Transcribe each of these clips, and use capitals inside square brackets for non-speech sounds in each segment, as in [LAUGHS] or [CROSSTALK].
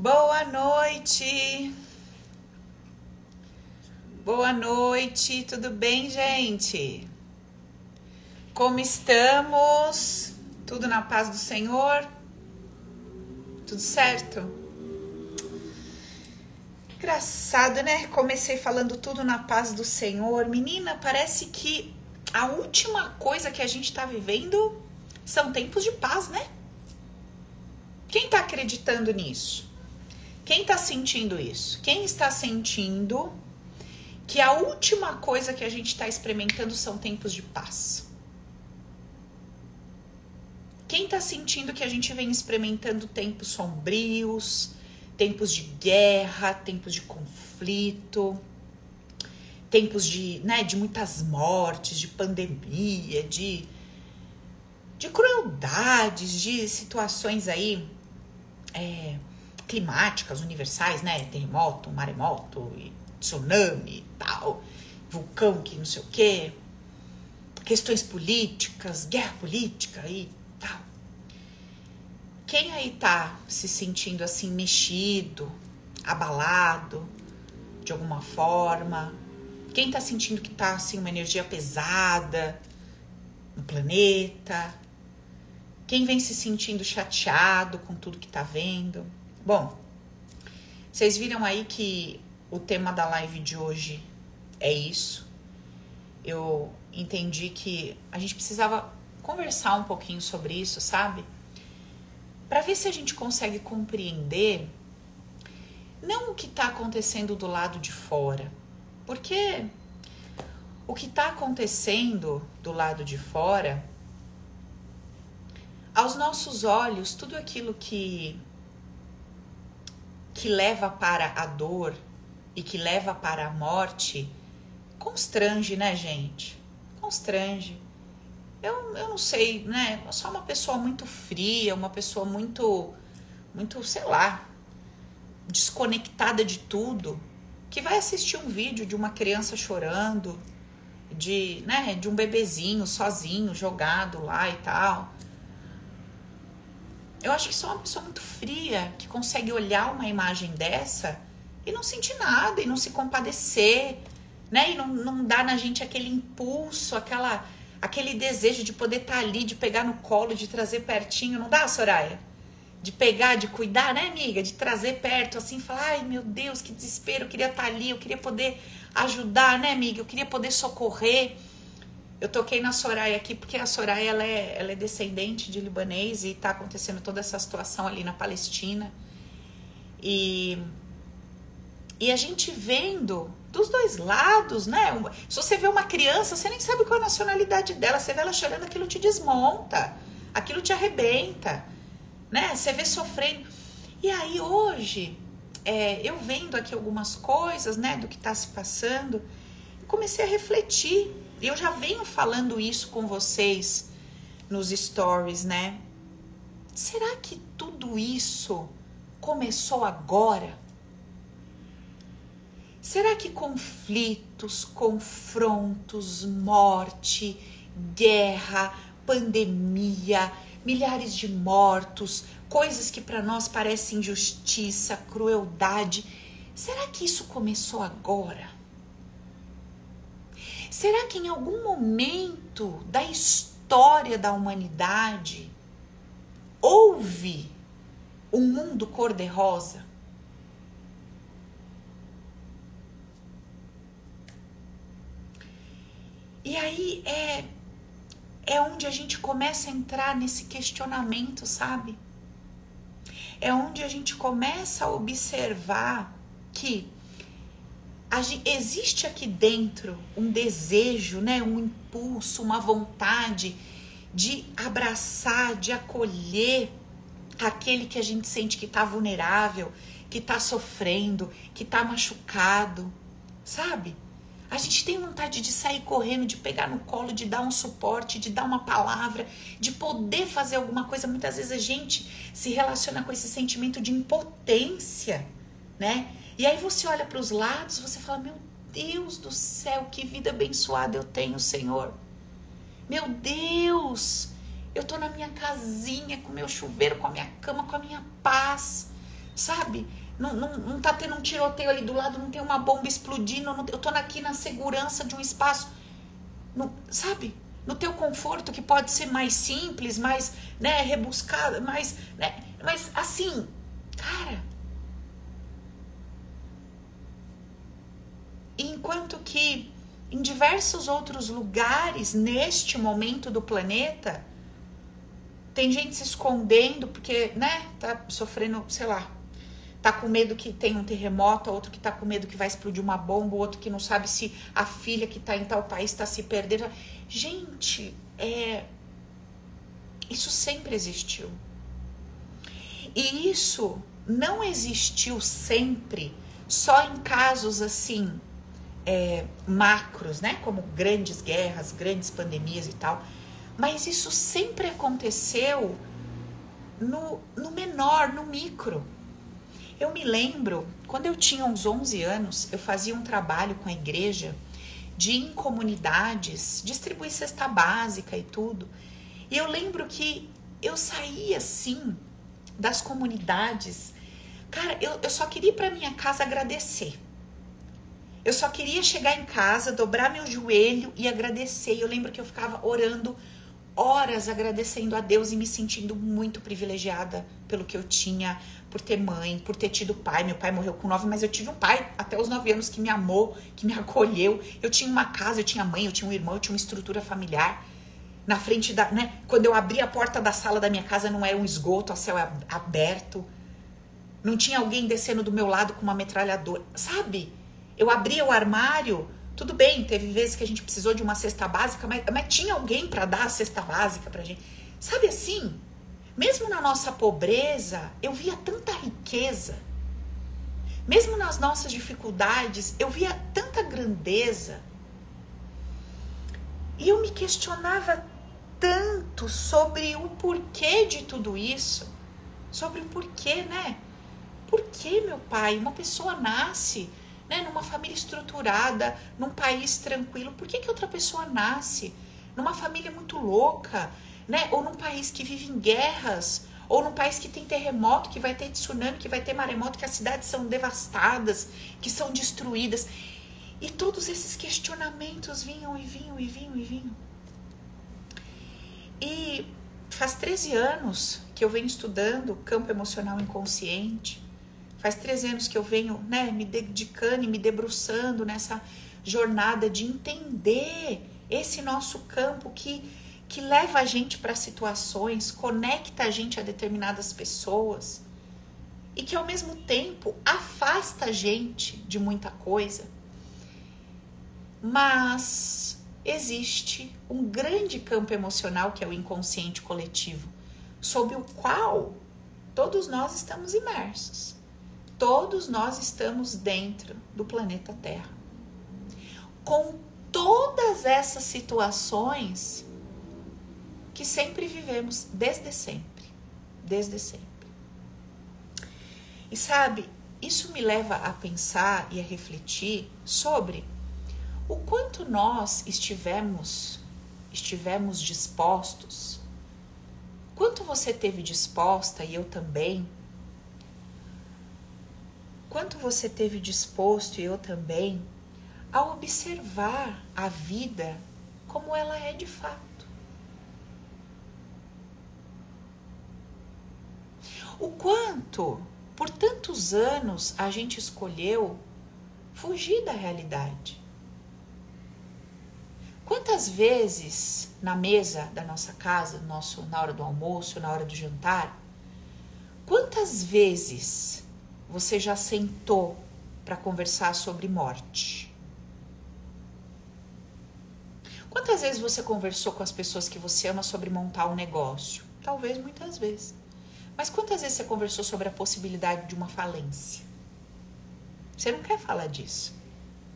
Boa noite. Boa noite, tudo bem, gente? Como estamos? Tudo na paz do Senhor? Tudo certo? Engraçado, né? Comecei falando tudo na paz do Senhor. Menina, parece que a última coisa que a gente tá vivendo são tempos de paz, né? Quem tá acreditando nisso? Quem está sentindo isso? Quem está sentindo que a última coisa que a gente está experimentando são tempos de paz? Quem está sentindo que a gente vem experimentando tempos sombrios, tempos de guerra, tempos de conflito, tempos de, né, de muitas mortes, de pandemia, de, de crueldades, de situações aí é, climáticas universais, né? Terremoto, maremoto, tsunami e tal, vulcão que não sei o quê, questões políticas, guerra política e tal. Quem aí tá se sentindo assim mexido, abalado de alguma forma? Quem tá sentindo que tá assim uma energia pesada no planeta? Quem vem se sentindo chateado com tudo que tá vendo? Bom, vocês viram aí que o tema da live de hoje é isso. Eu entendi que a gente precisava conversar um pouquinho sobre isso, sabe? Para ver se a gente consegue compreender não o que está acontecendo do lado de fora, porque o que está acontecendo do lado de fora, aos nossos olhos, tudo aquilo que que leva para a dor e que leva para a morte, constrange, né, gente? Constrange. Eu, eu não sei, né? Eu sou uma pessoa muito fria, uma pessoa muito, muito, sei lá, desconectada de tudo, que vai assistir um vídeo de uma criança chorando, de, né, de um bebezinho sozinho jogado lá e tal. Eu acho que sou uma pessoa muito fria que consegue olhar uma imagem dessa e não sentir nada, e não se compadecer, né? E não, não dar na gente aquele impulso, aquela, aquele desejo de poder estar tá ali, de pegar no colo, de trazer pertinho. Não dá, Soraya? De pegar, de cuidar, né, amiga? De trazer perto, assim, falar, ai meu Deus, que desespero, eu queria estar tá ali, eu queria poder ajudar, né, amiga? Eu queria poder socorrer. Eu toquei na Soraya aqui porque a Soraya ela é, ela é descendente de libanês e está acontecendo toda essa situação ali na Palestina. E, e a gente vendo dos dois lados, né? Se você vê uma criança, você nem sabe qual a nacionalidade dela. Você vê ela chorando, aquilo te desmonta, aquilo te arrebenta, né? Você vê sofrendo. E aí hoje, é, eu vendo aqui algumas coisas, né, do que está se passando, comecei a refletir eu já venho falando isso com vocês nos stories, né? Será que tudo isso começou agora? Será que conflitos, confrontos, morte, guerra, pandemia, milhares de mortos, coisas que para nós parecem injustiça, crueldade, será que isso começou agora? Será que em algum momento da história da humanidade houve um mundo cor-de-rosa? E aí é é onde a gente começa a entrar nesse questionamento, sabe? É onde a gente começa a observar que existe aqui dentro um desejo, né, um impulso, uma vontade de abraçar, de acolher aquele que a gente sente que está vulnerável, que está sofrendo, que está machucado, sabe? A gente tem vontade de sair correndo, de pegar no colo, de dar um suporte, de dar uma palavra, de poder fazer alguma coisa. Muitas vezes a gente se relaciona com esse sentimento de impotência, né? E aí você olha para os lados, você fala: "Meu Deus do céu, que vida abençoada eu tenho, Senhor. Meu Deus, eu tô na minha casinha com meu chuveiro, com a minha cama, com a minha paz. sabe? Não, não, não tá tendo um tiroteio ali do lado, não tem uma bomba explodindo, não, eu tô aqui na segurança de um espaço, sabe? No teu conforto, que pode ser mais simples, mais, né, rebuscado, mais, né, mas assim, cara. Enquanto que em diversos outros lugares, neste momento do planeta, tem gente se escondendo porque, né, tá sofrendo, sei lá, tá com medo que tenha um terremoto, outro que tá com medo que vai explodir uma bomba, outro que não sabe se a filha que tá em tal país está se perdendo. Gente, é isso sempre existiu. E isso não existiu sempre só em casos assim é, macros, né? Como grandes guerras, grandes pandemias e tal. Mas isso sempre aconteceu no, no menor, no micro. Eu me lembro, quando eu tinha uns 11 anos, eu fazia um trabalho com a igreja de em comunidades, distribuir cesta básica e tudo. E eu lembro que eu saía assim das comunidades. Cara, eu, eu só queria ir para minha casa agradecer. Eu só queria chegar em casa, dobrar meu joelho e agradecer. Eu lembro que eu ficava orando horas agradecendo a Deus e me sentindo muito privilegiada pelo que eu tinha, por ter mãe, por ter tido pai. Meu pai morreu com nove, mas eu tive um pai até os nove anos que me amou, que me acolheu. Eu tinha uma casa, eu tinha mãe, eu tinha um irmão, eu tinha uma estrutura familiar. Na frente da, né? Quando eu abri a porta da sala da minha casa, não era um esgoto a céu aberto. Não tinha alguém descendo do meu lado com uma metralhadora, sabe? Eu abria o armário, tudo bem, teve vezes que a gente precisou de uma cesta básica, mas, mas tinha alguém para dar a cesta básica pra gente. Sabe assim? Mesmo na nossa pobreza, eu via tanta riqueza. Mesmo nas nossas dificuldades, eu via tanta grandeza. E eu me questionava tanto sobre o porquê de tudo isso. Sobre o porquê, né? Por que, meu pai, uma pessoa nasce né, numa família estruturada, num país tranquilo, por que, que outra pessoa nasce numa família muito louca, né, ou num país que vive em guerras, ou num país que tem terremoto, que vai ter tsunami, que vai ter maremoto, que as cidades são devastadas, que são destruídas. E todos esses questionamentos vinham e vinham e vinham e vinham. E faz 13 anos que eu venho estudando campo emocional inconsciente. Faz 13 anos que eu venho né, me dedicando e me debruçando nessa jornada de entender esse nosso campo que, que leva a gente para situações, conecta a gente a determinadas pessoas e que ao mesmo tempo afasta a gente de muita coisa. Mas existe um grande campo emocional que é o inconsciente coletivo, sob o qual todos nós estamos imersos. Todos nós estamos dentro do planeta Terra. Com todas essas situações que sempre vivemos desde sempre, desde sempre. E sabe, isso me leva a pensar e a refletir sobre o quanto nós estivemos estivemos dispostos, quanto você teve disposta e eu também quanto você teve disposto, e eu também, a observar a vida como ela é de fato. O quanto, por tantos anos, a gente escolheu fugir da realidade. Quantas vezes na mesa da nossa casa, nosso, na hora do almoço, na hora do jantar, quantas vezes você já sentou para conversar sobre morte? Quantas vezes você conversou com as pessoas que você ama sobre montar um negócio? Talvez muitas vezes. Mas quantas vezes você conversou sobre a possibilidade de uma falência? Você não quer falar disso.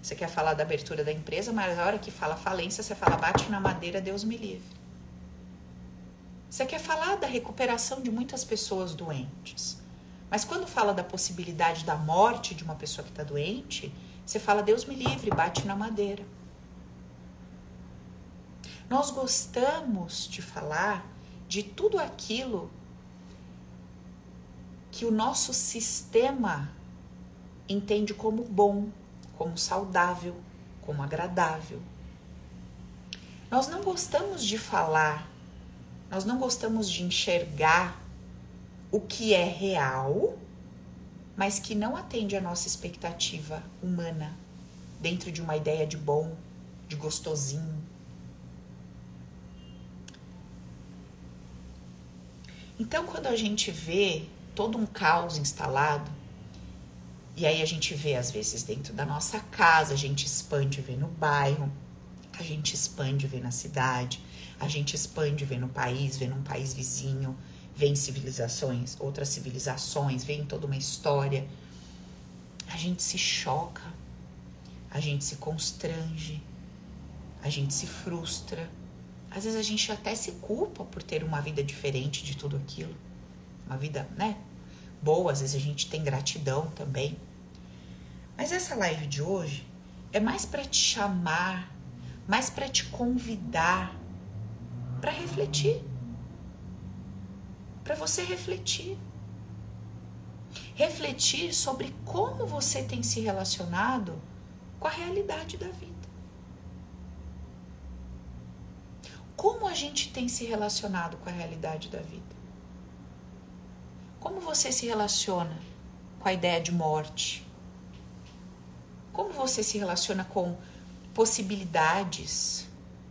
Você quer falar da abertura da empresa, mas a hora que fala falência, você fala bate na madeira, Deus me livre. Você quer falar da recuperação de muitas pessoas doentes. Mas quando fala da possibilidade da morte de uma pessoa que está doente, você fala, Deus me livre, bate na madeira. Nós gostamos de falar de tudo aquilo que o nosso sistema entende como bom, como saudável, como agradável. Nós não gostamos de falar, nós não gostamos de enxergar o que é real, mas que não atende à nossa expectativa humana, dentro de uma ideia de bom, de gostosinho. Então, quando a gente vê todo um caos instalado, e aí a gente vê às vezes dentro da nossa casa, a gente expande e vê no bairro, a gente expande e vê na cidade, a gente expande e vê no país, vê num país vizinho, vê em civilizações, outras civilizações, vê em toda uma história. A gente se choca, a gente se constrange, a gente se frustra. Às vezes a gente até se culpa por ter uma vida diferente de tudo aquilo. Uma vida, né? Boa, às vezes a gente tem gratidão também. Mas essa live de hoje é mais para te chamar, mais para te convidar para refletir. Para você refletir. Refletir sobre como você tem se relacionado com a realidade da vida. Como a gente tem se relacionado com a realidade da vida? Como você se relaciona com a ideia de morte? Como você se relaciona com possibilidades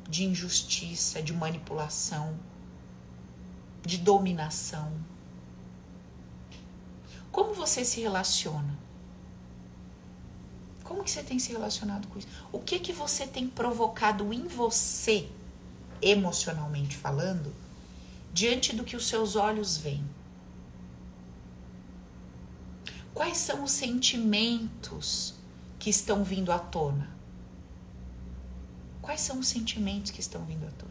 de injustiça, de manipulação, de dominação? Como você se relaciona? Como que você tem se relacionado com isso? O que que você tem provocado em você, emocionalmente falando, diante do que os seus olhos veem? Quais são os sentimentos que estão vindo à tona? Quais são os sentimentos que estão vindo à tona?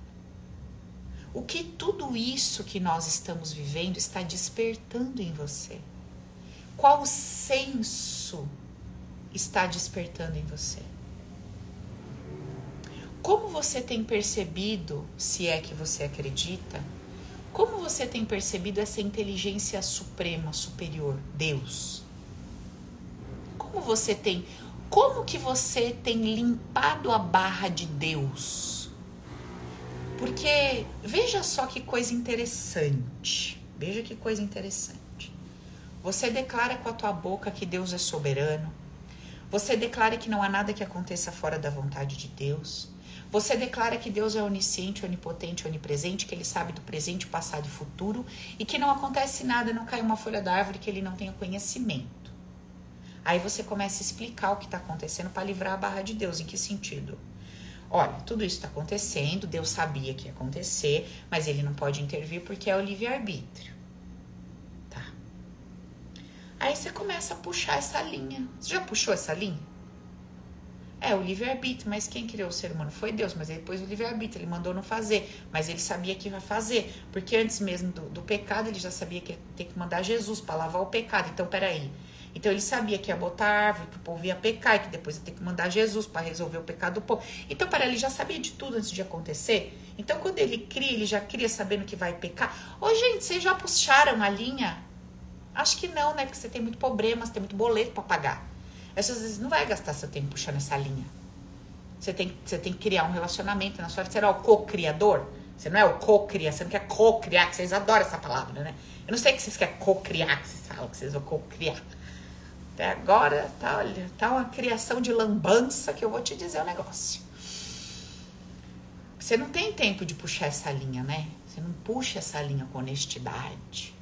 O que tudo isso que nós estamos vivendo está despertando em você? Qual senso está despertando em você? Como você tem percebido, se é que você acredita, como você tem percebido essa inteligência suprema, superior, Deus? Como você tem como que você tem limpado a barra de Deus? Porque veja só que coisa interessante. Veja que coisa interessante. Você declara com a tua boca que Deus é soberano. Você declara que não há nada que aconteça fora da vontade de Deus. Você declara que Deus é onisciente, onipotente, onipresente, que Ele sabe do presente, passado e futuro e que não acontece nada, não cai uma folha da árvore que Ele não tenha conhecimento. Aí você começa a explicar o que está acontecendo para livrar a barra de Deus. Em que sentido? Olha, tudo isso está acontecendo, Deus sabia que ia acontecer, mas ele não pode intervir porque é o livre-arbítrio. Tá. Aí você começa a puxar essa linha. Você já puxou essa linha? É, o livre-arbítrio, mas quem criou o ser humano foi Deus, mas ele pôs o livre-arbítrio, ele mandou não fazer, mas ele sabia que ia fazer, porque antes mesmo do, do pecado ele já sabia que ia ter que mandar Jesus para lavar o pecado. Então, peraí, então ele sabia que ia botar árvore, que o povo ia pecar, e que depois ia ter que mandar Jesus para resolver o pecado do povo. Então, para ele já sabia de tudo antes de acontecer. Então, quando ele cria, ele já cria sabendo que vai pecar. Ô, gente, vocês já puxaram a linha? Acho que não, né? Porque você tem muito problema, você tem muito boleto para pagar. Essas vezes não vai gastar seu tempo puxando essa linha. Você tem, você tem que criar um relacionamento na sua vida. Você não é o co-criador? Você não é o co-criar, você não quer co-criar, que vocês adoram essa palavra, né? Eu não sei que vocês querem co-criar, que vocês falam que vocês vão co-criar. Até agora, tá, olha, tá uma criação de lambança que eu vou te dizer o um negócio. Você não tem tempo de puxar essa linha, né? Você não puxa essa linha com honestidade.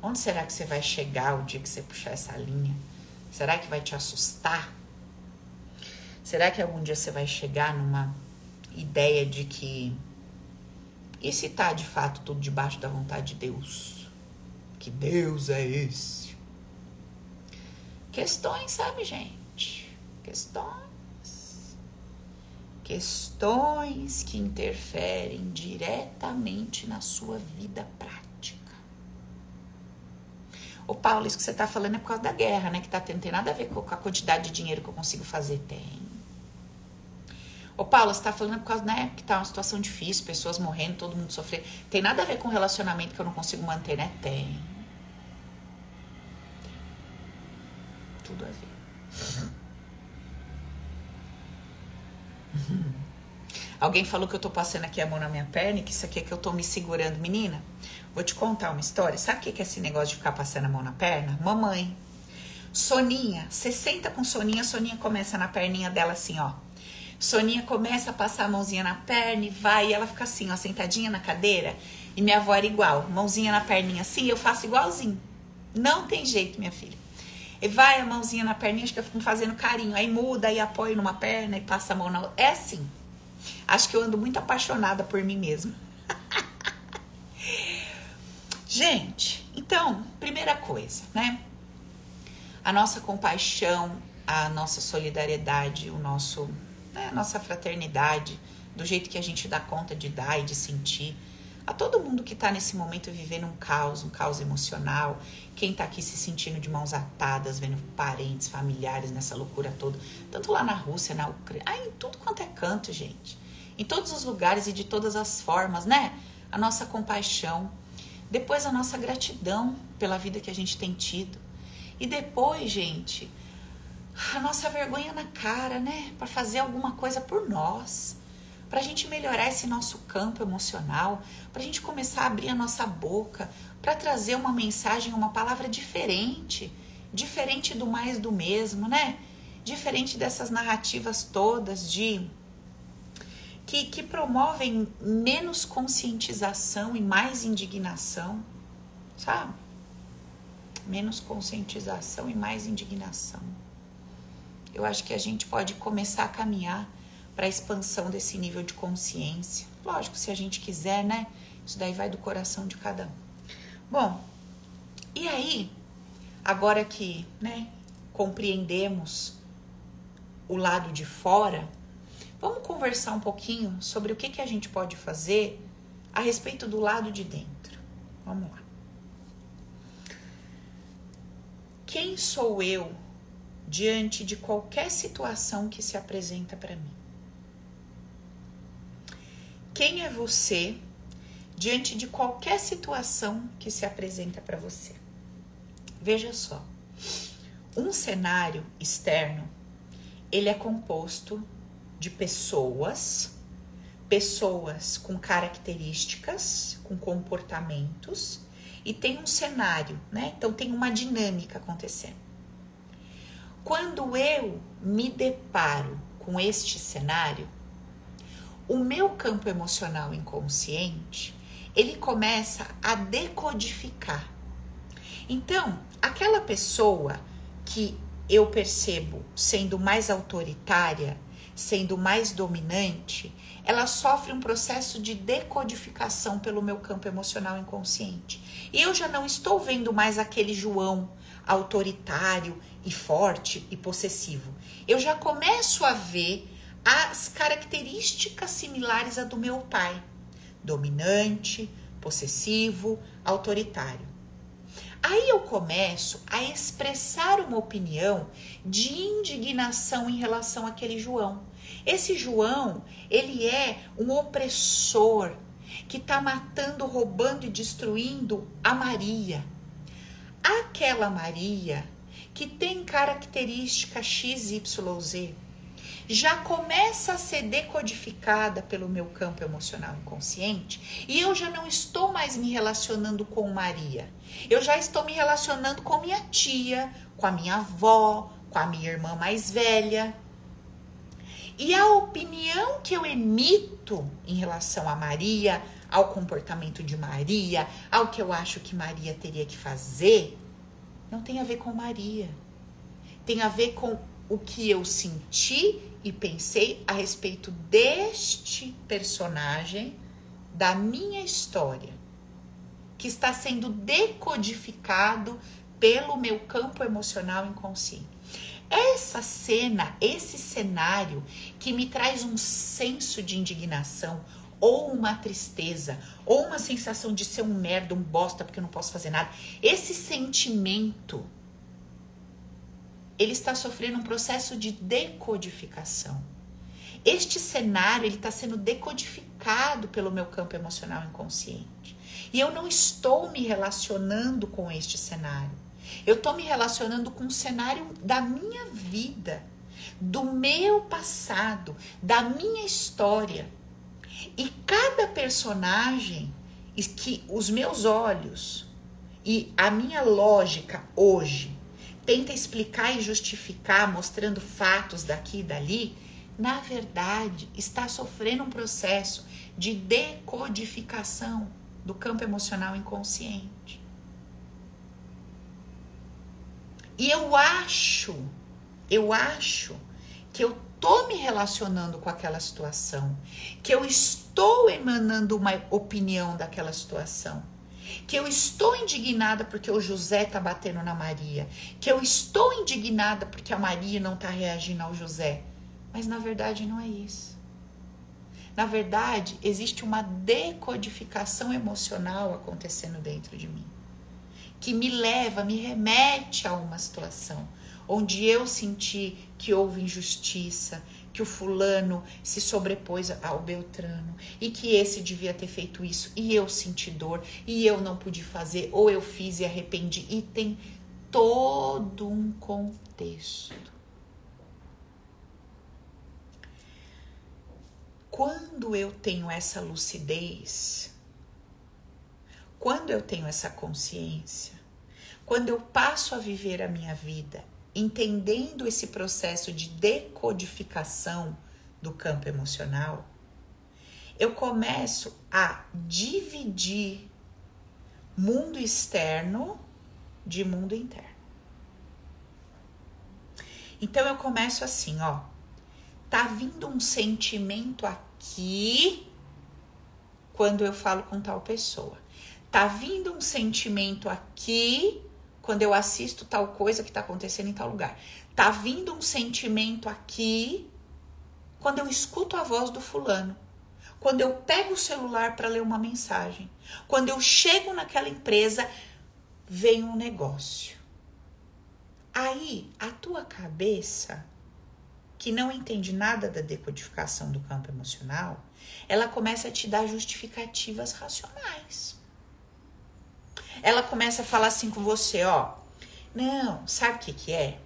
Onde será que você vai chegar o dia que você puxar essa linha? Será que vai te assustar? Será que algum dia você vai chegar numa ideia de que e se tá de fato tudo debaixo da vontade de Deus? Que Deus é esse? Questões, sabe, gente? Questões. Questões que interferem diretamente na sua vida prática. Ô Paulo, isso que você está falando é por causa da guerra, né? Que tá tendo tem nada a ver com a quantidade de dinheiro que eu consigo fazer. Tem. Ô Paulo, você está falando por causa, né? Que tá uma situação difícil, pessoas morrendo, todo mundo sofrendo. Tem nada a ver com relacionamento que eu não consigo manter, né? Tem. Tudo a ver. Alguém falou que eu tô passando aqui a mão na minha perna e que isso aqui é que eu tô me segurando. Menina, vou te contar uma história. Sabe o que é esse negócio de ficar passando a mão na perna? Mamãe. Soninha, você senta com Soninha, Soninha começa na perninha dela assim, ó. Soninha começa a passar a mãozinha na perna e vai, e ela fica assim, ó, sentadinha na cadeira. E minha avó era igual, mãozinha na perninha assim, eu faço igualzinho. Não tem jeito, minha filha. E vai a mãozinha na perninha, acho que eu fico fazendo carinho. Aí muda, aí apoio numa perna e passa a mão na outra. É assim. Acho que eu ando muito apaixonada por mim mesma. [LAUGHS] Gente, então, primeira coisa, né? A nossa compaixão, a nossa solidariedade, o nosso, né, a nossa fraternidade, do jeito que a gente dá conta de dar e de sentir. A todo mundo que está nesse momento vivendo um caos, um caos emocional, quem está aqui se sentindo de mãos atadas, vendo parentes, familiares nessa loucura toda, tanto lá na Rússia, na Ucrânia, ah, em tudo quanto é canto, gente em todos os lugares e de todas as formas, né? A nossa compaixão, depois a nossa gratidão pela vida que a gente tem tido. E depois, gente, a nossa vergonha na cara, né? Para fazer alguma coisa por nós, para a gente melhorar esse nosso campo emocional, para a gente começar a abrir a nossa boca, para trazer uma mensagem, uma palavra diferente, diferente do mais do mesmo, né? Diferente dessas narrativas todas de que, que promovem menos conscientização e mais indignação, sabe? Menos conscientização e mais indignação. Eu acho que a gente pode começar a caminhar para a expansão desse nível de consciência. Lógico, se a gente quiser, né? Isso daí vai do coração de cada um. Bom, e aí, agora que, né, compreendemos o lado de fora, Vamos conversar um pouquinho sobre o que, que a gente pode fazer a respeito do lado de dentro. Vamos lá. Quem sou eu diante de qualquer situação que se apresenta para mim? Quem é você diante de qualquer situação que se apresenta para você? Veja só. Um cenário externo, ele é composto de pessoas, pessoas com características, com comportamentos e tem um cenário, né? Então tem uma dinâmica acontecendo. Quando eu me deparo com este cenário, o meu campo emocional inconsciente, ele começa a decodificar. Então, aquela pessoa que eu percebo sendo mais autoritária, sendo mais dominante, ela sofre um processo de decodificação pelo meu campo emocional inconsciente. E eu já não estou vendo mais aquele João autoritário e forte e possessivo. Eu já começo a ver as características similares à do meu pai: dominante, possessivo, autoritário. Aí eu começo a expressar uma opinião de indignação em relação àquele João. Esse João, ele é um opressor que está matando, roubando e destruindo a Maria. Aquela Maria que tem característica XYZ já começa a ser decodificada pelo meu campo emocional inconsciente e eu já não estou mais me relacionando com Maria. Eu já estou me relacionando com minha tia, com a minha avó, com a minha irmã mais velha. E a opinião que eu emito em relação a Maria, ao comportamento de Maria, ao que eu acho que Maria teria que fazer, não tem a ver com Maria. Tem a ver com o que eu senti e pensei a respeito deste personagem da minha história, que está sendo decodificado pelo meu campo emocional inconsciente. Essa cena, esse cenário que me traz um senso de indignação, ou uma tristeza, ou uma sensação de ser um merda, um bosta, porque eu não posso fazer nada. Esse sentimento ele está sofrendo um processo de decodificação. Este cenário ele está sendo decodificado pelo meu campo emocional inconsciente. E eu não estou me relacionando com este cenário. Eu tô me relacionando com um cenário da minha vida, do meu passado, da minha história. E cada personagem que os meus olhos e a minha lógica hoje tenta explicar e justificar, mostrando fatos daqui e dali, na verdade está sofrendo um processo de decodificação do campo emocional inconsciente. E eu acho, eu acho que eu tô me relacionando com aquela situação, que eu estou emanando uma opinião daquela situação, que eu estou indignada porque o José tá batendo na Maria, que eu estou indignada porque a Maria não tá reagindo ao José. Mas na verdade não é isso. Na verdade, existe uma decodificação emocional acontecendo dentro de mim, que me leva, me remete a uma situação onde eu senti que houve injustiça, que o fulano se sobrepôs ao Beltrano e que esse devia ter feito isso e eu senti dor e eu não pude fazer ou eu fiz e arrependi e tem todo um contexto. Quando eu tenho essa lucidez, quando eu tenho essa consciência, quando eu passo a viver a minha vida entendendo esse processo de decodificação do campo emocional, eu começo a dividir mundo externo de mundo interno. Então eu começo assim, ó. Tá vindo um sentimento aqui quando eu falo com tal pessoa. Tá vindo um sentimento aqui quando eu assisto tal coisa que está acontecendo em tal lugar. Tá vindo um sentimento aqui quando eu escuto a voz do fulano. Quando eu pego o celular para ler uma mensagem. Quando eu chego naquela empresa, vem um negócio. Aí, a tua cabeça, que não entende nada da decodificação do campo emocional, ela começa a te dar justificativas racionais ela começa a falar assim com você, ó. Não, sabe o que que é?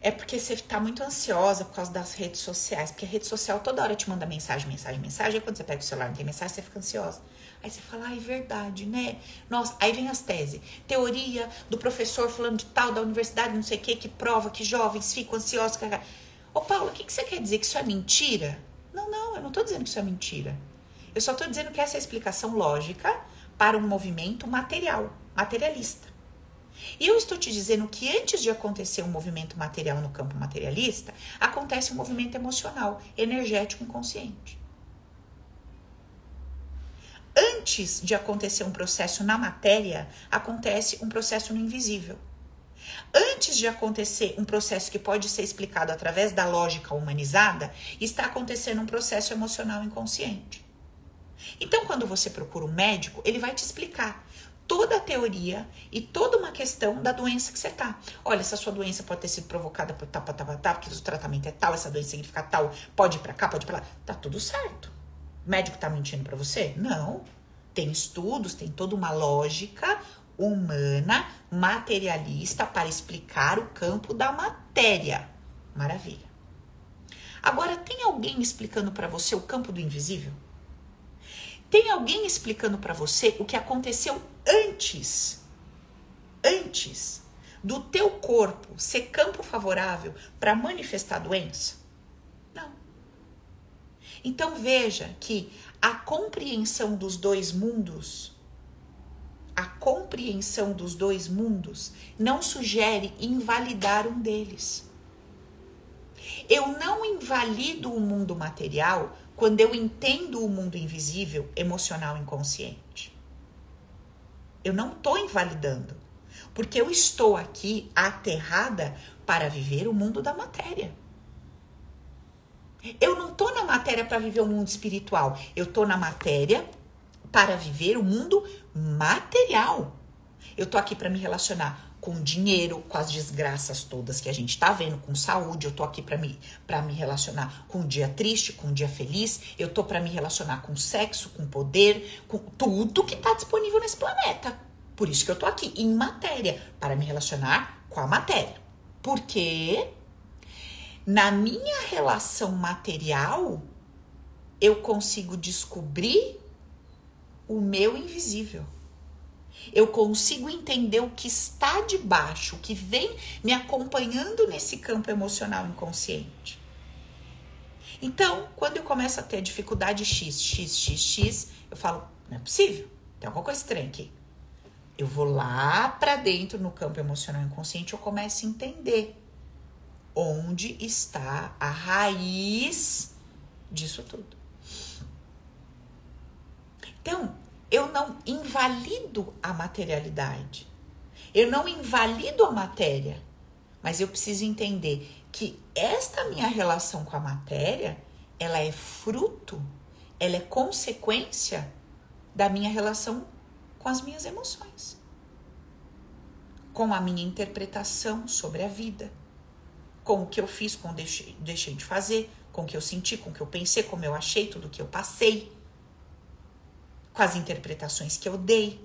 É porque você tá muito ansiosa por causa das redes sociais. Porque a rede social toda hora te manda mensagem, mensagem, mensagem. Aí quando você pega o celular e tem mensagem, você fica ansiosa. Aí você fala, ah, é verdade, né? Nossa, aí vem as teses. Teoria do professor falando de tal, da universidade, não sei o que, que prova que jovens ficam ansiosos. Ô, Paula, o que, que você quer dizer? Que isso é mentira? Não, não, eu não tô dizendo que isso é mentira. Eu só tô dizendo que essa é a explicação lógica para um movimento material, materialista. E eu estou te dizendo que antes de acontecer um movimento material no campo materialista, acontece um movimento emocional, energético inconsciente. Antes de acontecer um processo na matéria, acontece um processo no invisível. Antes de acontecer um processo que pode ser explicado através da lógica humanizada, está acontecendo um processo emocional inconsciente. Então, quando você procura um médico, ele vai te explicar toda a teoria e toda uma questão da doença que você tá. Olha, essa sua doença pode ter sido provocada por tal, tal, tal, porque o tratamento é tal, essa doença significa tal, pode ir pra cá, pode ir pra lá. Tá tudo certo. O médico tá mentindo para você? Não. Tem estudos, tem toda uma lógica humana, materialista para explicar o campo da matéria. Maravilha. Agora, tem alguém explicando para você o campo do invisível? Tem alguém explicando para você o que aconteceu antes? Antes do teu corpo ser campo favorável para manifestar doença? Não. Então veja que a compreensão dos dois mundos, a compreensão dos dois mundos não sugere invalidar um deles. Eu não invalido o mundo material quando eu entendo o mundo invisível, emocional inconsciente. Eu não estou invalidando, porque eu estou aqui aterrada para viver o mundo da matéria. Eu não estou na matéria para viver o mundo espiritual, eu estou na matéria para viver o mundo material. Eu estou aqui para me relacionar com dinheiro, com as desgraças todas que a gente tá vendo, com saúde, eu tô aqui para me para me relacionar com o dia triste, com o dia feliz, eu tô para me relacionar com sexo, com poder, com tudo que tá disponível nesse planeta. Por isso que eu tô aqui em matéria, para me relacionar com a matéria. Porque na minha relação material eu consigo descobrir o meu invisível. Eu consigo entender o que está debaixo, o que vem me acompanhando nesse campo emocional inconsciente. Então, quando eu começo a ter dificuldade X, X, X, X, eu falo, não é possível, tem alguma coisa estranha aqui. Eu vou lá para dentro no campo emocional inconsciente, eu começo a entender onde está a raiz disso tudo. Então, eu não invalido a materialidade. Eu não invalido a matéria, mas eu preciso entender que esta minha relação com a matéria, ela é fruto, ela é consequência da minha relação com as minhas emoções, com a minha interpretação sobre a vida, com o que eu fiz, com o deixei, deixei de fazer, com o que eu senti, com o que eu pensei, como eu achei, tudo que eu passei, as interpretações que eu dei.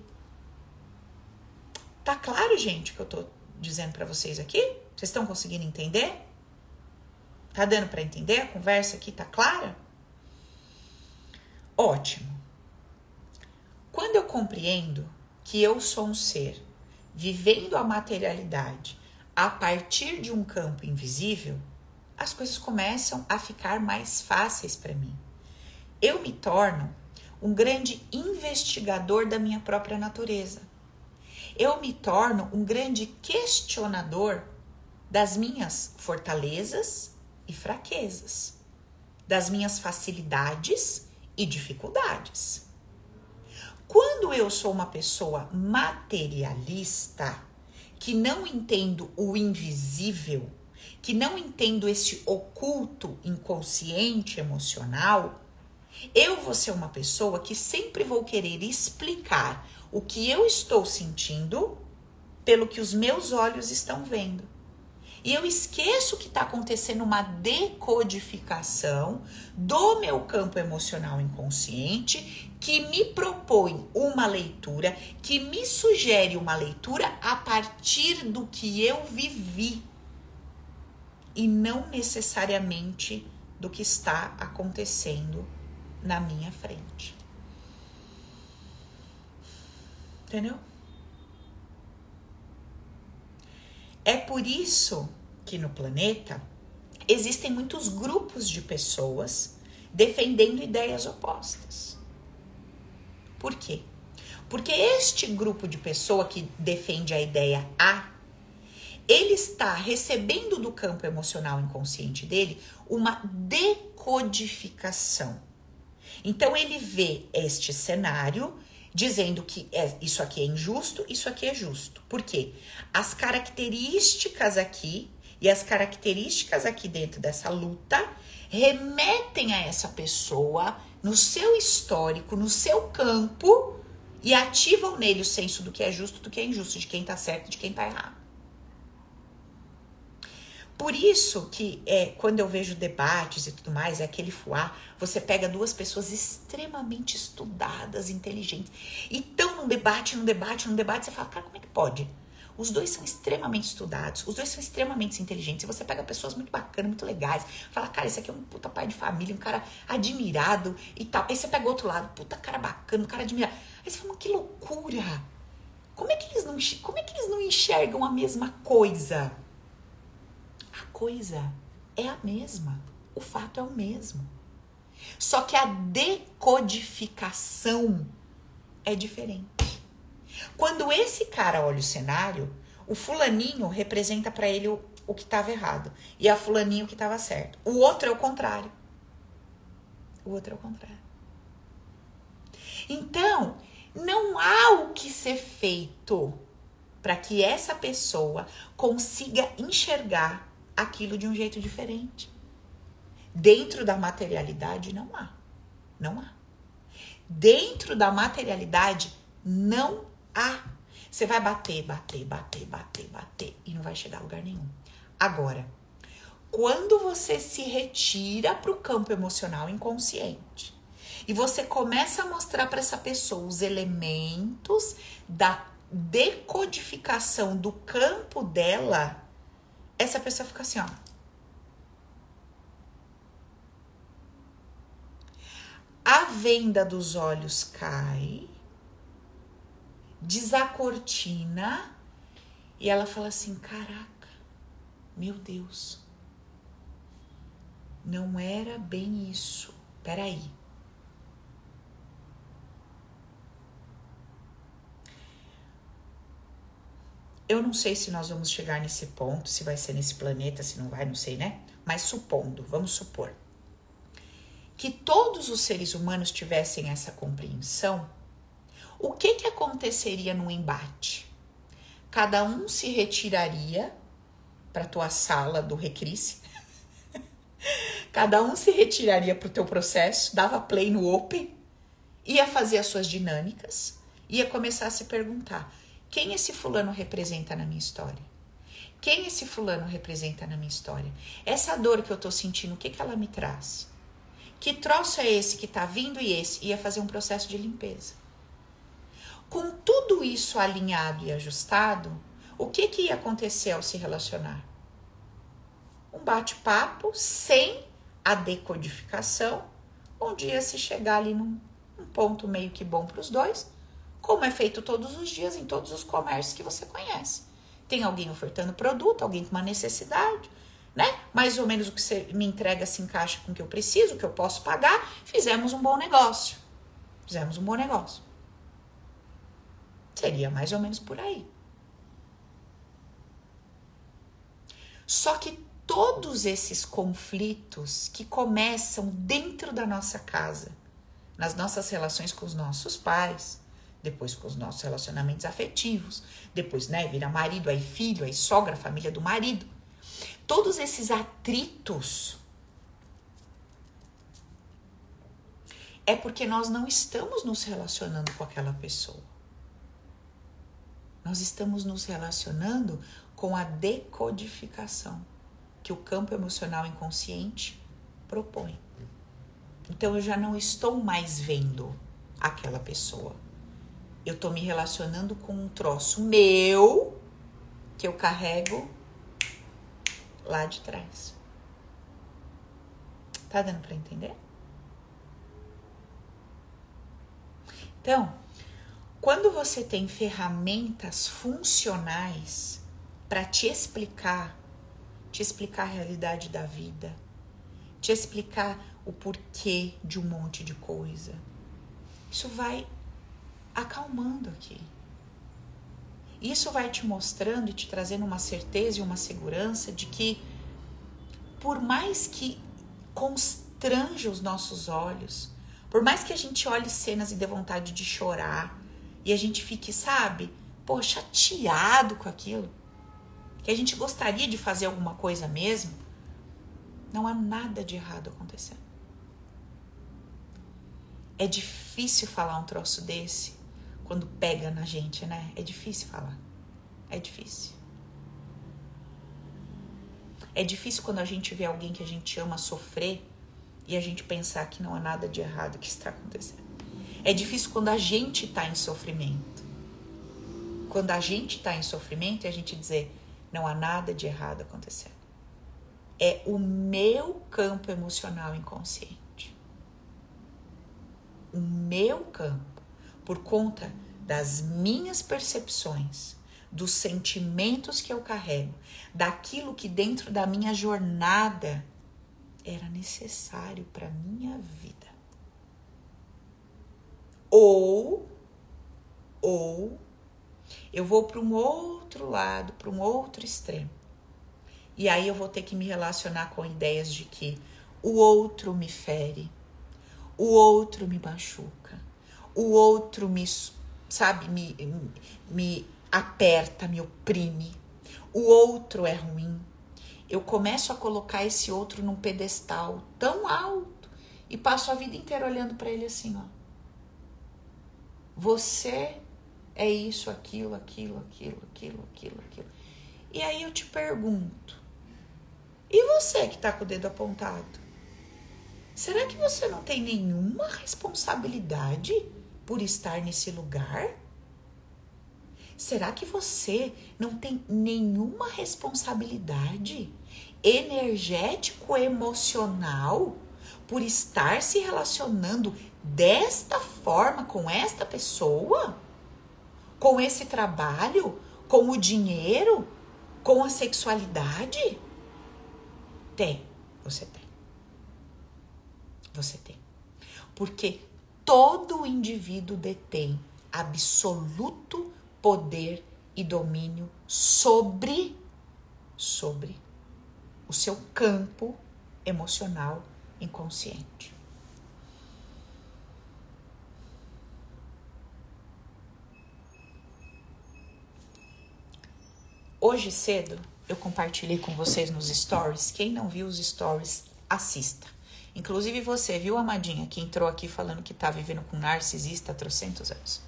Tá claro, gente, o que eu tô dizendo para vocês aqui? Vocês estão conseguindo entender? Tá dando para entender? A conversa aqui tá clara? Ótimo. Quando eu compreendo que eu sou um ser vivendo a materialidade a partir de um campo invisível, as coisas começam a ficar mais fáceis para mim. Eu me torno um grande investigador da minha própria natureza. Eu me torno um grande questionador das minhas fortalezas e fraquezas, das minhas facilidades e dificuldades. Quando eu sou uma pessoa materialista, que não entendo o invisível, que não entendo esse oculto inconsciente emocional, eu vou ser uma pessoa que sempre vou querer explicar o que eu estou sentindo pelo que os meus olhos estão vendo. E eu esqueço que está acontecendo uma decodificação do meu campo emocional inconsciente que me propõe uma leitura, que me sugere uma leitura a partir do que eu vivi e não necessariamente do que está acontecendo na minha frente. Entendeu? É por isso que no planeta existem muitos grupos de pessoas defendendo ideias opostas. Por quê? Porque este grupo de pessoa que defende a ideia A, ele está recebendo do campo emocional inconsciente dele uma decodificação. Então ele vê este cenário dizendo que é, isso aqui é injusto, isso aqui é justo. Por quê? As características aqui e as características aqui dentro dessa luta remetem a essa pessoa no seu histórico, no seu campo e ativam nele o senso do que é justo, do que é injusto, de quem tá certo, de quem tá errado. Por isso que é, quando eu vejo debates e tudo mais, é aquele fuá, você pega duas pessoas extremamente estudadas, inteligentes, e estão num debate, num debate, num debate, você fala, cara, como é que pode? Os dois são extremamente estudados, os dois são extremamente inteligentes. E você pega pessoas muito bacanas, muito legais, fala, cara, esse aqui é um puta pai de família, um cara admirado e tal. Aí você pega o outro lado, puta cara bacana, um cara admirado. Aí você fala, que loucura! Como é que eles não, como é que eles não enxergam a mesma coisa? Coisa é a mesma. O fato é o mesmo. Só que a decodificação é diferente. Quando esse cara olha o cenário, o fulaninho representa para ele o, o que estava errado e a fulaninho o que estava certo. O outro é o contrário. O outro é o contrário. Então, não há o que ser feito para que essa pessoa consiga enxergar aquilo de um jeito diferente. Dentro da materialidade não há. Não há. Dentro da materialidade não há. Você vai bater, bater, bater, bater, bater e não vai chegar a lugar nenhum. Agora, quando você se retira para o campo emocional inconsciente e você começa a mostrar para essa pessoa os elementos da decodificação do campo dela, essa pessoa fica assim, ó. A venda dos olhos cai, desacortina e ela fala assim: caraca, meu Deus, não era bem isso. Peraí. Eu não sei se nós vamos chegar nesse ponto, se vai ser nesse planeta, se não vai, não sei, né? Mas supondo, vamos supor, que todos os seres humanos tivessem essa compreensão, o que que aconteceria no embate? Cada um se retiraria para tua sala do recrisse. [LAUGHS] Cada um se retiraria para o teu processo, dava play no open, ia fazer as suas dinâmicas, ia começar a se perguntar: quem esse fulano representa na minha história? Quem esse fulano representa na minha história? Essa dor que eu tô sentindo, o que, que ela me traz? Que troço é esse que tá vindo e esse? Ia fazer um processo de limpeza. Com tudo isso alinhado e ajustado, o que, que ia acontecer ao se relacionar? Um bate-papo sem a decodificação, onde ia se chegar ali num um ponto meio que bom para os dois, como é feito todos os dias em todos os comércios que você conhece. Tem alguém ofertando produto, alguém com uma necessidade, né? Mais ou menos o que você me entrega se encaixa com o que eu preciso, o que eu posso pagar. Fizemos um bom negócio. Fizemos um bom negócio. Seria mais ou menos por aí. Só que todos esses conflitos que começam dentro da nossa casa, nas nossas relações com os nossos pais, depois com os nossos relacionamentos afetivos, depois, né, vira marido, aí filho, aí sogra, família do marido. Todos esses atritos é porque nós não estamos nos relacionando com aquela pessoa. Nós estamos nos relacionando com a decodificação que o campo emocional inconsciente propõe. Então eu já não estou mais vendo aquela pessoa eu tô me relacionando com um troço meu que eu carrego lá de trás. Tá dando para entender? Então, quando você tem ferramentas funcionais para te explicar, te explicar a realidade da vida, te explicar o porquê de um monte de coisa, isso vai acalmando aqui. Isso vai te mostrando e te trazendo uma certeza e uma segurança de que, por mais que constranja os nossos olhos, por mais que a gente olhe cenas e dê vontade de chorar, e a gente fique, sabe, pô, chateado com aquilo, que a gente gostaria de fazer alguma coisa mesmo, não há nada de errado acontecendo. É difícil falar um troço desse quando pega na gente, né? É difícil falar. É difícil. É difícil quando a gente vê alguém que a gente ama sofrer e a gente pensar que não há nada de errado que está acontecendo. É difícil quando a gente está em sofrimento. Quando a gente está em sofrimento e a gente dizer não há nada de errado acontecendo. É o meu campo emocional inconsciente. O meu campo por conta das minhas percepções, dos sentimentos que eu carrego, daquilo que dentro da minha jornada era necessário para minha vida. Ou ou eu vou para um outro lado, para um outro extremo. E aí eu vou ter que me relacionar com ideias de que o outro me fere, o outro me machuca, o outro me, sabe, me, me aperta, me oprime, o outro é ruim. Eu começo a colocar esse outro num pedestal tão alto e passo a vida inteira olhando para ele assim, ó. Você é isso, aquilo, aquilo, aquilo, aquilo, aquilo, aquilo. E aí eu te pergunto: e você que tá com o dedo apontado? Será que você não tem nenhuma responsabilidade por estar nesse lugar? será que você não tem nenhuma responsabilidade energético-emocional por estar se relacionando desta forma com esta pessoa? Com esse trabalho? Com o dinheiro? Com a sexualidade? Tem, você tem. Você tem. Porque todo indivíduo detém absoluto poder e domínio sobre sobre o seu campo emocional inconsciente. Hoje cedo eu compartilhei com vocês nos stories. Quem não viu os stories, assista. Inclusive você, viu, amadinha, que entrou aqui falando que tá vivendo com um narcisista há trocentos anos.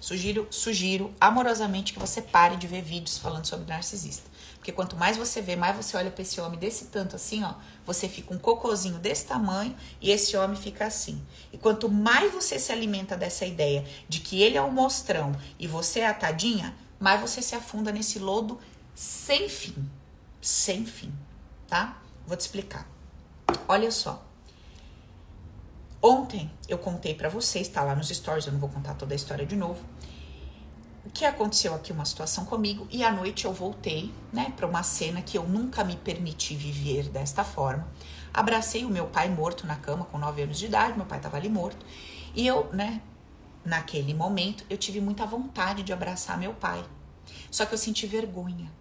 Sugiro, sugiro amorosamente que você pare de ver vídeos falando sobre narcisista. Porque quanto mais você vê, mais você olha para esse homem desse tanto assim, ó, você fica um cocôzinho desse tamanho e esse homem fica assim. E quanto mais você se alimenta dessa ideia de que ele é o mostrão e você é a tadinha, mais você se afunda nesse lodo sem fim. Sem fim, tá? Vou te explicar. Olha só. Ontem eu contei para vocês, tá lá nos stories, eu não vou contar toda a história de novo. O que aconteceu aqui, uma situação comigo, e à noite eu voltei, né, para uma cena que eu nunca me permiti viver desta forma. Abracei o meu pai morto na cama com 9 anos de idade, meu pai tava ali morto, e eu, né, naquele momento, eu tive muita vontade de abraçar meu pai. Só que eu senti vergonha.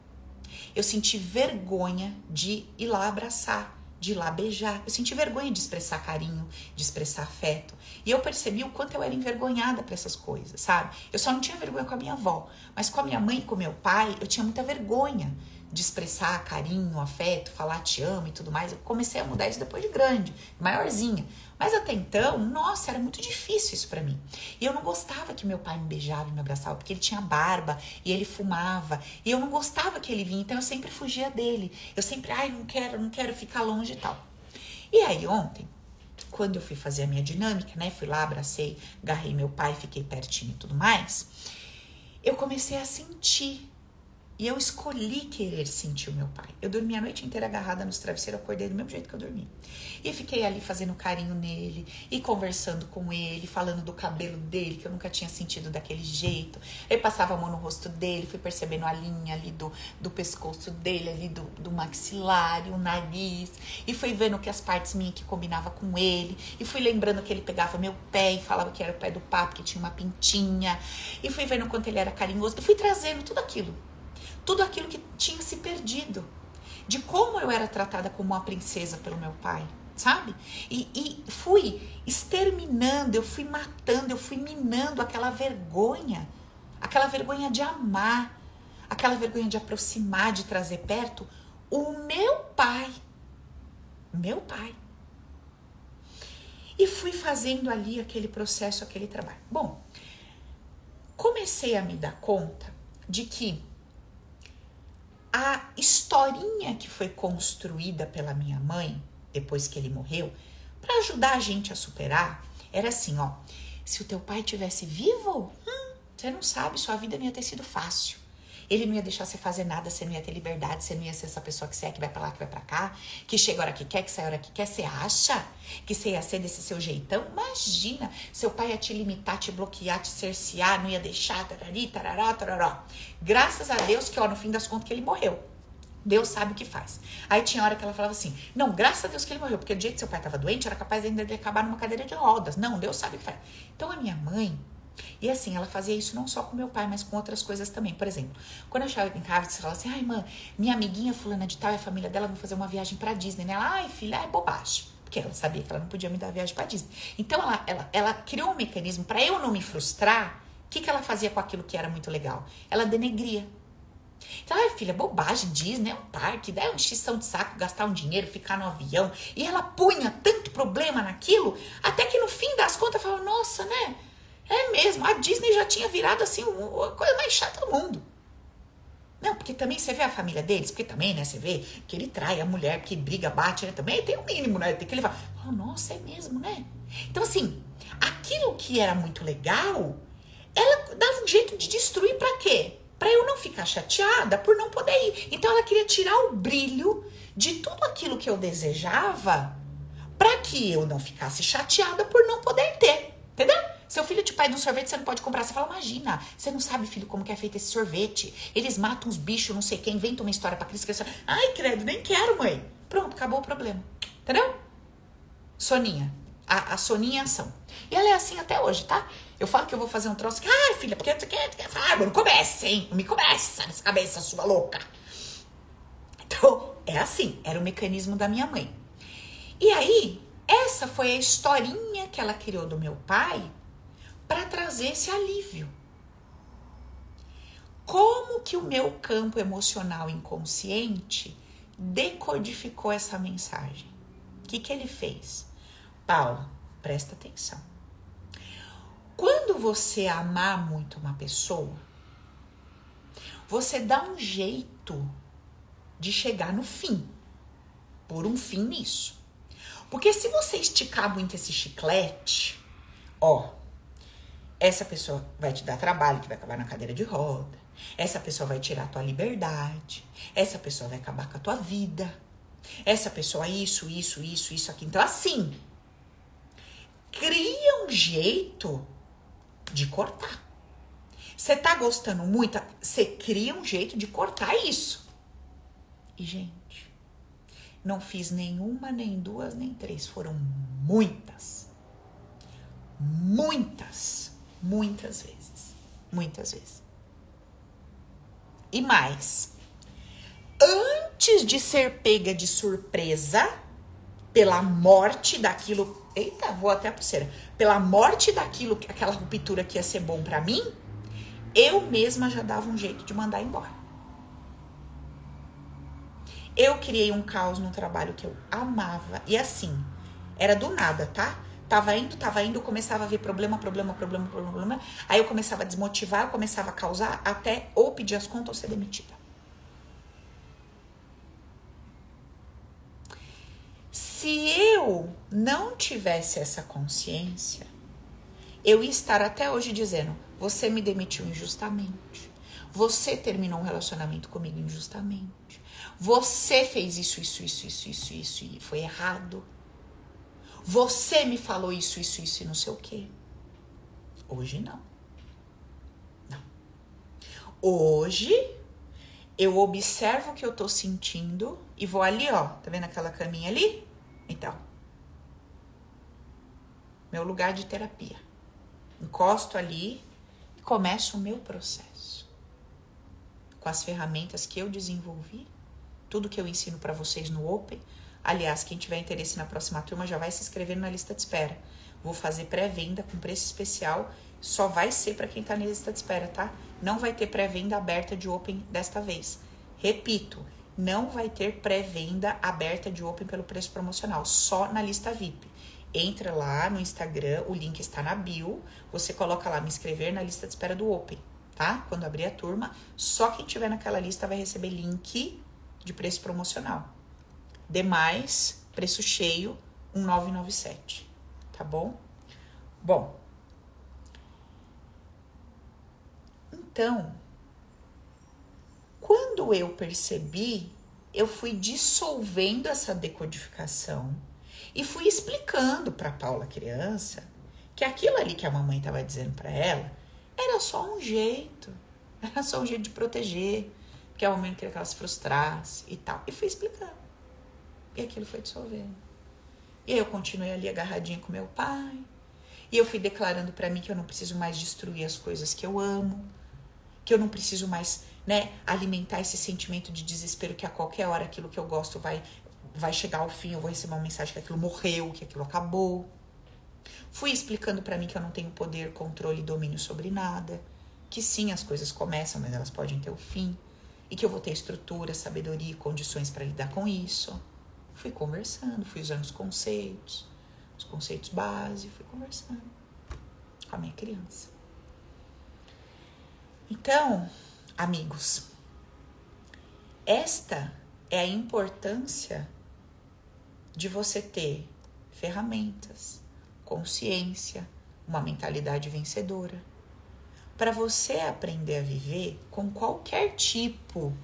Eu senti vergonha de ir lá abraçar de ir lá beijar. Eu senti vergonha de expressar carinho, de expressar afeto. E eu percebi o quanto eu era envergonhada para essas coisas, sabe? Eu só não tinha vergonha com a minha avó, mas com a minha mãe e com meu pai, eu tinha muita vergonha de expressar carinho, afeto, falar te amo e tudo mais. Eu comecei a mudar isso depois de grande, maiorzinha. Mas até então, nossa, era muito difícil isso para mim. E eu não gostava que meu pai me beijava e me abraçava, porque ele tinha barba e ele fumava. E eu não gostava que ele vinha, então eu sempre fugia dele. Eu sempre, ai, não quero, não quero ficar longe e tal. E aí ontem, quando eu fui fazer a minha dinâmica, né? Fui lá, abracei, agarrei meu pai, fiquei pertinho e tudo mais. Eu comecei a sentir e eu escolhi querer sentir o meu pai. Eu dormi a noite inteira agarrada nos travesseiros, acordei do mesmo jeito que eu dormi. E fiquei ali fazendo carinho nele, e conversando com ele, falando do cabelo dele, que eu nunca tinha sentido daquele jeito. Eu passava a mão no rosto dele, fui percebendo a linha ali do, do pescoço dele, ali do, do maxilar, o nariz. E fui vendo que as partes minhas que combinava com ele. E fui lembrando que ele pegava meu pé e falava que era o pé do papo, que tinha uma pintinha. E fui vendo quanto ele era carinhoso. E fui trazendo tudo aquilo tudo aquilo que tinha se perdido, de como eu era tratada como uma princesa pelo meu pai, sabe? E, e fui exterminando, eu fui matando, eu fui minando aquela vergonha, aquela vergonha de amar, aquela vergonha de aproximar, de trazer perto o meu pai. Meu pai. E fui fazendo ali aquele processo, aquele trabalho. Bom, comecei a me dar conta de que a historinha que foi construída pela minha mãe depois que ele morreu, para ajudar a gente a superar, era assim, ó. Se o teu pai tivesse vivo, hum, você não sabe, sua vida não ia ter sido fácil. Ele não ia deixar você fazer nada, você não ia ter liberdade, você não ia ser essa pessoa que você é, que vai pra lá, que vai pra cá, que chega a hora que quer, que sai a hora que quer. Você acha que você ia ser desse seu jeitão? Imagina, seu pai ia te limitar, te bloquear, te cercear, não ia deixar, tarari, tarará, tarará. Graças a Deus que, ó, no fim das contas, que ele morreu. Deus sabe o que faz. Aí tinha hora que ela falava assim: Não, graças a Deus que ele morreu, porque do jeito que seu pai estava doente, era capaz ainda de acabar numa cadeira de rodas. Não, Deus sabe o que faz. Então a minha mãe, e assim, ela fazia isso não só com meu pai, mas com outras coisas também. Por exemplo, quando eu chegava em casa, você falava assim: ai, mãe, minha amiguinha fulana de tal e a família dela vão fazer uma viagem pra Disney. Né? Ela, ai, filha, é bobagem. Porque ela sabia que ela não podia me dar viagem pra Disney. Então ela, ela, ela criou um mecanismo para eu não me frustrar. O que, que ela fazia com aquilo que era muito legal? Ela denegria. Então, ai, filha, bobagem, Disney é um parque, é uma extinção de saco gastar um dinheiro, ficar no avião. E ela punha tanto problema naquilo, até que no fim das contas falava, nossa, né? É mesmo, a Disney já tinha virado assim a coisa mais chata do mundo. Não, porque também você vê a família deles, porque também, né, você vê que ele trai a mulher, que briga, bate, né, também tem o um mínimo, né, tem que levar. Oh, nossa, é mesmo, né? Então, assim, aquilo que era muito legal, ela dava um jeito de destruir para quê? para eu não ficar chateada por não poder ir. Então ela queria tirar o brilho de tudo aquilo que eu desejava para que eu não ficasse chateada por não poder ter. Entendeu? Seu filho te pede um sorvete, você não pode comprar. Você fala, imagina, você não sabe, filho, como que é feito esse sorvete. Eles matam uns bichos, não sei quem, inventam uma história pra criança. Ai, credo, nem quero, mãe. Pronto, acabou o problema. Entendeu? Soninha. A, a Soninha em ação. E ela é assim até hoje, tá? Eu falo que eu vou fazer um troço. Ai, filha, porque você quer, quer falar? Não comece, hein? Não me começa nessa cabeça sua louca. Então, é assim. Era o mecanismo da minha mãe. E aí, essa foi a historinha que ela criou do meu pai para trazer esse alívio. Como que o meu campo emocional inconsciente decodificou essa mensagem? O que, que ele fez? Paulo, presta atenção. Quando você amar muito uma pessoa, você dá um jeito de chegar no fim, por um fim nisso. Porque se você esticar muito esse chiclete, ó, essa pessoa vai te dar trabalho, que vai acabar na cadeira de roda. Essa pessoa vai tirar a tua liberdade. Essa pessoa vai acabar com a tua vida. Essa pessoa, isso, isso, isso, isso aqui. Então, assim, cria um jeito de cortar. Você tá gostando muito, você cria um jeito de cortar isso. E, gente, não fiz nenhuma, nem duas, nem três. Foram muitas. Muitas. Muitas vezes. Muitas vezes. E mais. Antes de ser pega de surpresa pela morte daquilo. Eita, vou até a pulseira. Pela morte daquilo, aquela ruptura que ia ser bom para mim, eu mesma já dava um jeito de mandar embora. Eu criei um caos no trabalho que eu amava. E assim, era do nada, tá? Tava indo, tava indo, começava a ver problema, problema, problema, problema, problema. Aí eu começava a desmotivar, eu começava a causar até ou pedir as contas ou ser demitida. Se eu não tivesse essa consciência, eu ia estar até hoje dizendo: você me demitiu injustamente. Você terminou um relacionamento comigo injustamente. Você fez isso, isso, isso, isso, isso, isso e foi errado. Você me falou isso, isso, isso e não sei o quê. Hoje não. Não. Hoje eu observo o que eu tô sentindo e vou ali, ó. Tá vendo aquela caminha ali? Então. Meu lugar de terapia. Encosto ali e começo o meu processo. Com as ferramentas que eu desenvolvi tudo que eu ensino para vocês no Open. Aliás, quem tiver interesse na próxima turma já vai se inscrever na lista de espera. Vou fazer pré-venda com preço especial. Só vai ser para quem está na lista de espera, tá? Não vai ter pré-venda aberta de Open desta vez. Repito, não vai ter pré-venda aberta de Open pelo preço promocional, só na lista VIP. Entra lá no Instagram, o link está na bio. Você coloca lá me inscrever na lista de espera do Open, tá? Quando abrir a turma, só quem tiver naquela lista vai receber link de preço promocional. Demais, preço cheio, 1997, tá bom? Bom. Então, quando eu percebi, eu fui dissolvendo essa decodificação e fui explicando para Paula criança que aquilo ali que a mamãe estava dizendo para ela era só um jeito, [LAUGHS] era só um jeito de proteger, que é o momento que ela se frustrasse e tal. E fui explicando. E aquilo foi dissolvendo. E aí eu continuei ali agarradinha com meu pai. E eu fui declarando para mim que eu não preciso mais destruir as coisas que eu amo, que eu não preciso mais, né, alimentar esse sentimento de desespero que a qualquer hora aquilo que eu gosto vai vai chegar ao fim, eu vou receber uma mensagem que aquilo morreu, que aquilo acabou. Fui explicando para mim que eu não tenho poder, controle e domínio sobre nada, que sim, as coisas começam, mas elas podem ter o fim e que eu vou ter estrutura, sabedoria e condições para lidar com isso. Fui conversando, fui usando os conceitos, os conceitos base, fui conversando com a minha criança. Então, amigos, esta é a importância de você ter ferramentas, consciência, uma mentalidade vencedora para você aprender a viver com qualquer tipo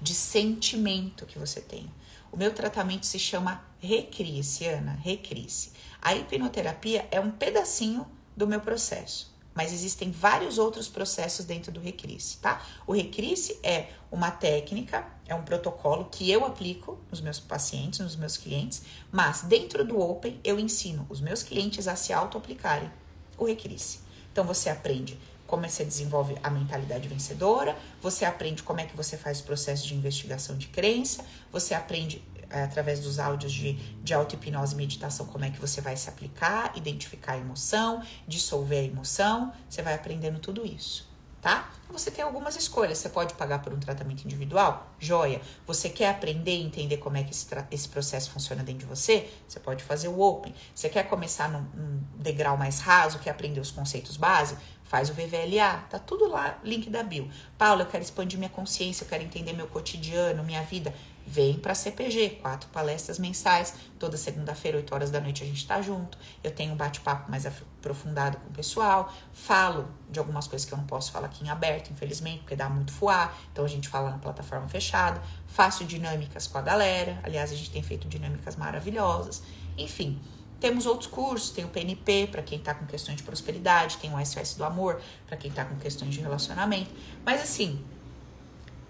de sentimento que você tenha. O meu tratamento se chama Recrisse, Ana, Recrisse. A hipnoterapia é um pedacinho do meu processo, mas existem vários outros processos dentro do Recrisse, tá? O Recrisse é uma técnica, é um protocolo que eu aplico nos meus pacientes, nos meus clientes, mas dentro do Open eu ensino os meus clientes a se auto-aplicarem o Recrisse. Então você aprende como é você desenvolve a mentalidade vencedora, você aprende como é que você faz o processo de investigação de crença, você aprende é, através dos áudios de, de auto-hipnose e meditação como é que você vai se aplicar, identificar a emoção, dissolver a emoção, você vai aprendendo tudo isso, tá? Você tem algumas escolhas, você pode pagar por um tratamento individual, joia. Você quer aprender e entender como é que esse, esse processo funciona dentro de você? Você pode fazer o Open. Você quer começar num, num degrau mais raso, quer aprender os conceitos básicos? Faz o VVLA, tá tudo lá, link da bio. Paula, eu quero expandir minha consciência, eu quero entender meu cotidiano, minha vida. Vem para CPG, quatro palestras mensais, toda segunda-feira, 8 horas da noite a gente tá junto. Eu tenho um bate-papo mais aprofundado com o pessoal, falo de algumas coisas que eu não posso falar aqui em aberto, infelizmente, porque dá muito fuar. Então a gente fala na plataforma fechada, faço dinâmicas com a galera. Aliás, a gente tem feito dinâmicas maravilhosas. Enfim, temos outros cursos, tem o PNP para quem está com questões de prosperidade, tem o SOS do amor para quem está com questões de relacionamento. Mas assim,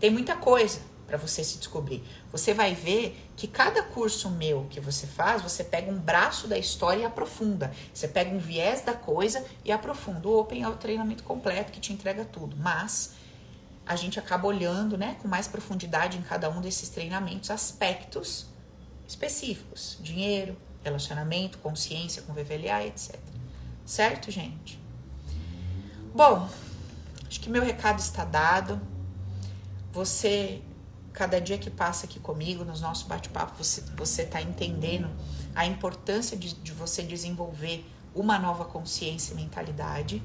tem muita coisa para você se descobrir. Você vai ver que cada curso meu que você faz, você pega um braço da história e aprofunda. Você pega um viés da coisa e aprofunda. O Open é o treinamento completo que te entrega tudo, mas a gente acaba olhando, né, com mais profundidade em cada um desses treinamentos aspectos específicos, dinheiro, relacionamento, consciência com VVLA, etc. Certo, gente? Bom, acho que meu recado está dado. Você, cada dia que passa aqui comigo, nos nossos bate-papo, você, você tá entendendo a importância de, de você desenvolver uma nova consciência e mentalidade.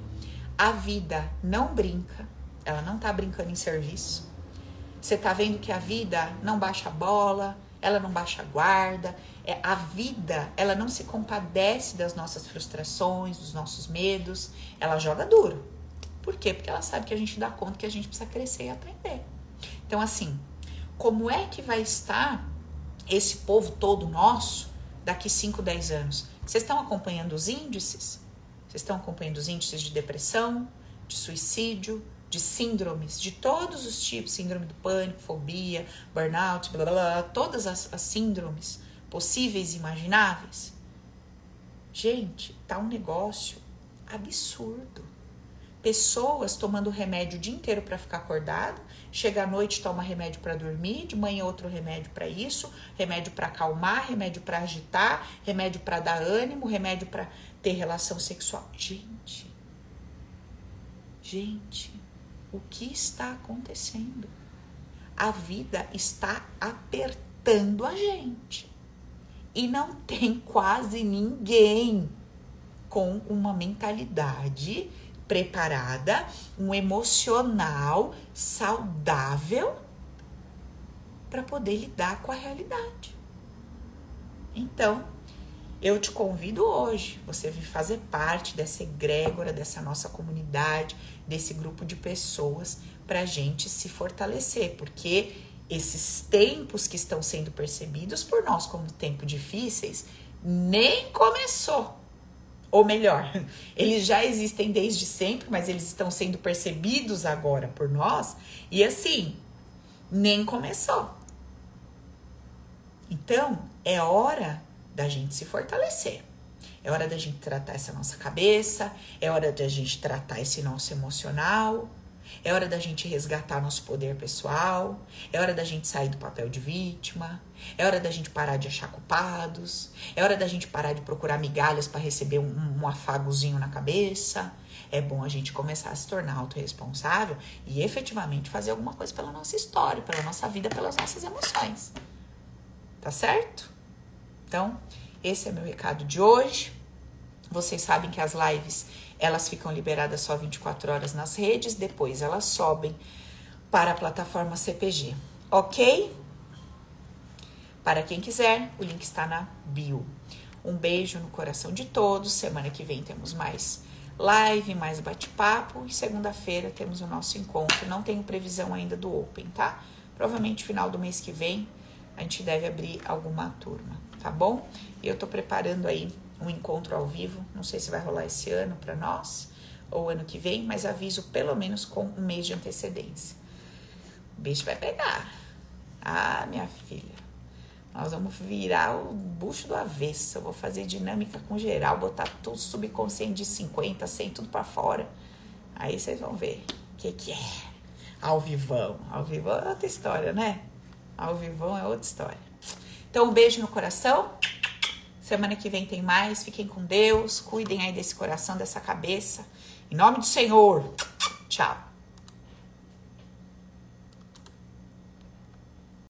A vida não brinca, ela não tá brincando em serviço. Você tá vendo que a vida não baixa a bola, ela não baixa a guarda, é, a vida, ela não se compadece das nossas frustrações, dos nossos medos, ela joga duro. Por quê? Porque ela sabe que a gente dá conta que a gente precisa crescer e aprender. Então, assim, como é que vai estar esse povo todo nosso daqui 5, 10 anos? Vocês estão acompanhando os índices? Vocês estão acompanhando os índices de depressão, de suicídio, de síndromes de todos os tipos, síndrome do pânico, fobia, burnout, blá blá blá, todas as, as síndromes possíveis e imagináveis. Gente, tá um negócio absurdo. Pessoas tomando remédio o dia inteiro para ficar acordado, chega à noite toma remédio para dormir, de manhã outro remédio para isso, remédio para acalmar, remédio para agitar, remédio para dar ânimo, remédio para ter relação sexual. Gente, gente, o que está acontecendo? A vida está apertando a gente e não tem quase ninguém com uma mentalidade preparada, um emocional saudável para poder lidar com a realidade. Então, eu te convido hoje, você vir fazer parte dessa egrégora, dessa nossa comunidade, desse grupo de pessoas, para a gente se fortalecer, porque esses tempos que estão sendo percebidos por nós como tempos difíceis nem começou. Ou melhor, [LAUGHS] eles já existem desde sempre, mas eles estão sendo percebidos agora por nós, e assim, nem começou. Então, é hora da gente se fortalecer. É hora da gente tratar essa nossa cabeça, é hora da gente tratar esse nosso emocional, é hora da gente resgatar nosso poder pessoal. É hora da gente sair do papel de vítima. É hora da gente parar de achar culpados. É hora da gente parar de procurar migalhas para receber um, um afagozinho na cabeça. É bom a gente começar a se tornar autorresponsável e efetivamente fazer alguma coisa pela nossa história, pela nossa vida, pelas nossas emoções. Tá certo? Então, esse é meu recado de hoje. Vocês sabem que as lives elas ficam liberadas só 24 horas nas redes, depois elas sobem para a plataforma CPG, ok? Para quem quiser, o link está na bio. Um beijo no coração de todos. Semana que vem temos mais live, mais bate-papo. E segunda-feira temos o nosso encontro. Não tenho previsão ainda do Open, tá? Provavelmente final do mês que vem a gente deve abrir alguma turma, tá bom? Eu tô preparando aí um encontro ao vivo. Não sei se vai rolar esse ano para nós ou ano que vem, mas aviso pelo menos com um mês de antecedência. O bicho vai pegar. Ah, minha filha. Nós vamos virar o bucho do avesso. Eu vou fazer dinâmica com geral, botar tudo subconsciente de 50, 100, tudo para fora. Aí vocês vão ver o que, que é. Ao vivão. Ao vivão é outra história, né? Ao vivão é outra história. Então, um beijo no coração. Semana que vem tem mais. Fiquem com Deus. Cuidem aí desse coração, dessa cabeça. Em nome do Senhor. Tchau.